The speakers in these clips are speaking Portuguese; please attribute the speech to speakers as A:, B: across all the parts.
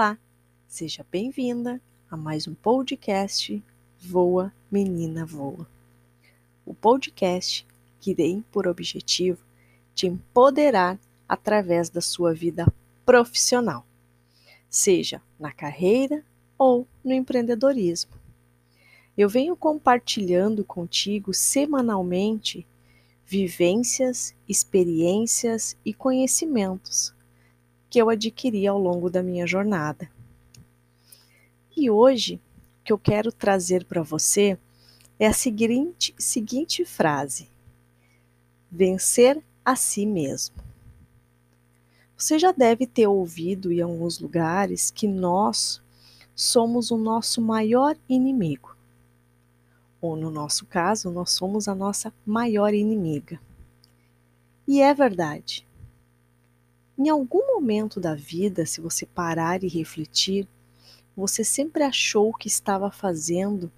A: Olá, seja bem-vinda a mais um podcast Voa Menina Voa. O podcast que tem por objetivo te empoderar através da sua vida profissional, seja na carreira ou no empreendedorismo. Eu venho compartilhando contigo semanalmente vivências, experiências e conhecimentos que eu adquiri ao longo da minha jornada. E hoje, o que eu quero trazer para você é a seguinte, seguinte frase: vencer a si mesmo. Você já deve ter ouvido em alguns lugares que nós somos o nosso maior inimigo. Ou no nosso caso, nós somos a nossa maior inimiga. E é verdade. Em algum momento da vida, se você parar e refletir, você sempre achou que estava fazendo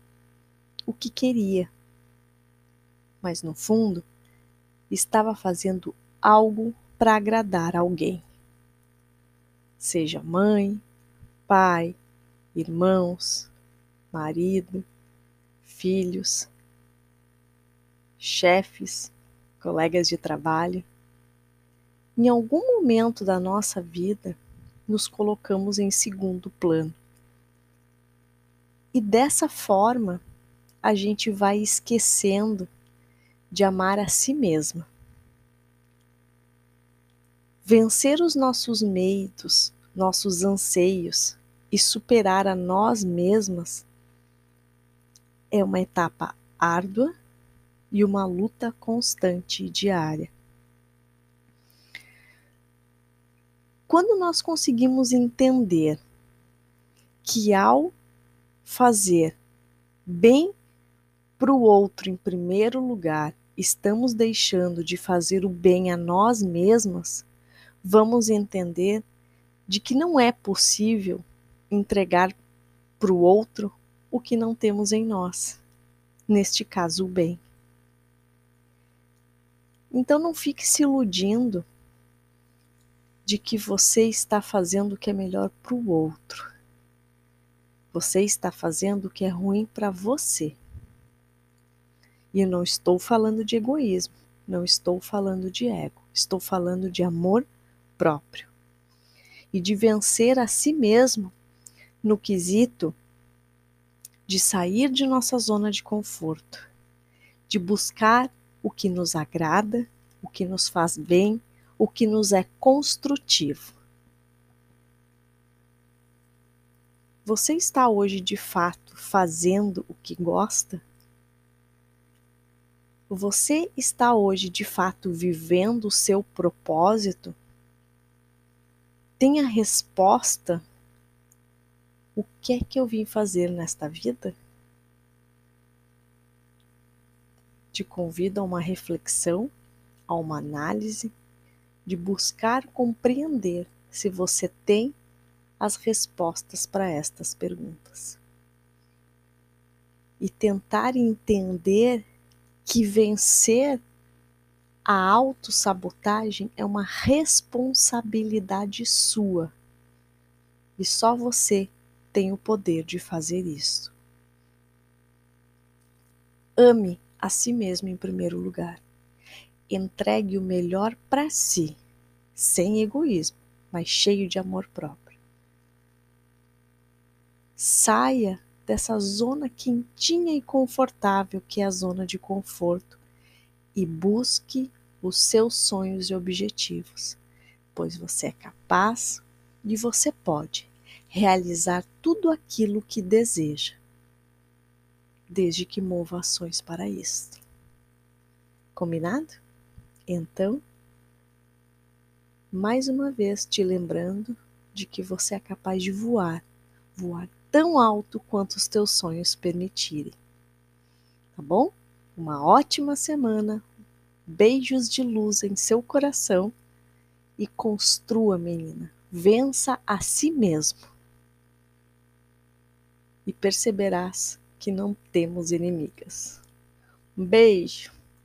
A: o que queria, mas no fundo estava fazendo algo para agradar alguém. Seja mãe, pai, irmãos, marido, filhos, chefes, colegas de trabalho. Em algum momento da nossa vida, nos colocamos em segundo plano. E dessa forma, a gente vai esquecendo de amar a si mesma. Vencer os nossos meitos, nossos anseios e superar a nós mesmas é uma etapa árdua e uma luta constante e diária. Quando nós conseguimos entender que ao fazer bem para o outro em primeiro lugar, estamos deixando de fazer o bem a nós mesmas, vamos entender de que não é possível entregar para o outro o que não temos em nós, neste caso, o bem. Então não fique se iludindo de que você está fazendo o que é melhor para o outro. Você está fazendo o que é ruim para você. E eu não estou falando de egoísmo, não estou falando de ego, estou falando de amor próprio e de vencer a si mesmo no quesito de sair de nossa zona de conforto, de buscar o que nos agrada, o que nos faz bem, o que nos é construtivo. Você está hoje de fato fazendo o que gosta? Você está hoje de fato vivendo o seu propósito? Tem a resposta? O que é que eu vim fazer nesta vida? Te convido a uma reflexão, a uma análise de buscar compreender se você tem as respostas para estas perguntas. E tentar entender que vencer a autossabotagem é uma responsabilidade sua. E só você tem o poder de fazer isso. Ame a si mesmo em primeiro lugar entregue o melhor para si, sem egoísmo, mas cheio de amor próprio. Saia dessa zona quentinha e confortável que é a zona de conforto e busque os seus sonhos e objetivos, pois você é capaz e você pode realizar tudo aquilo que deseja, desde que mova ações para isso. Combinado? Então, mais uma vez te lembrando de que você é capaz de voar, voar tão alto quanto os teus sonhos permitirem. Tá bom? Uma ótima semana, beijos de luz em seu coração e construa, menina, vença a si mesmo. E perceberás que não temos inimigas. Um beijo!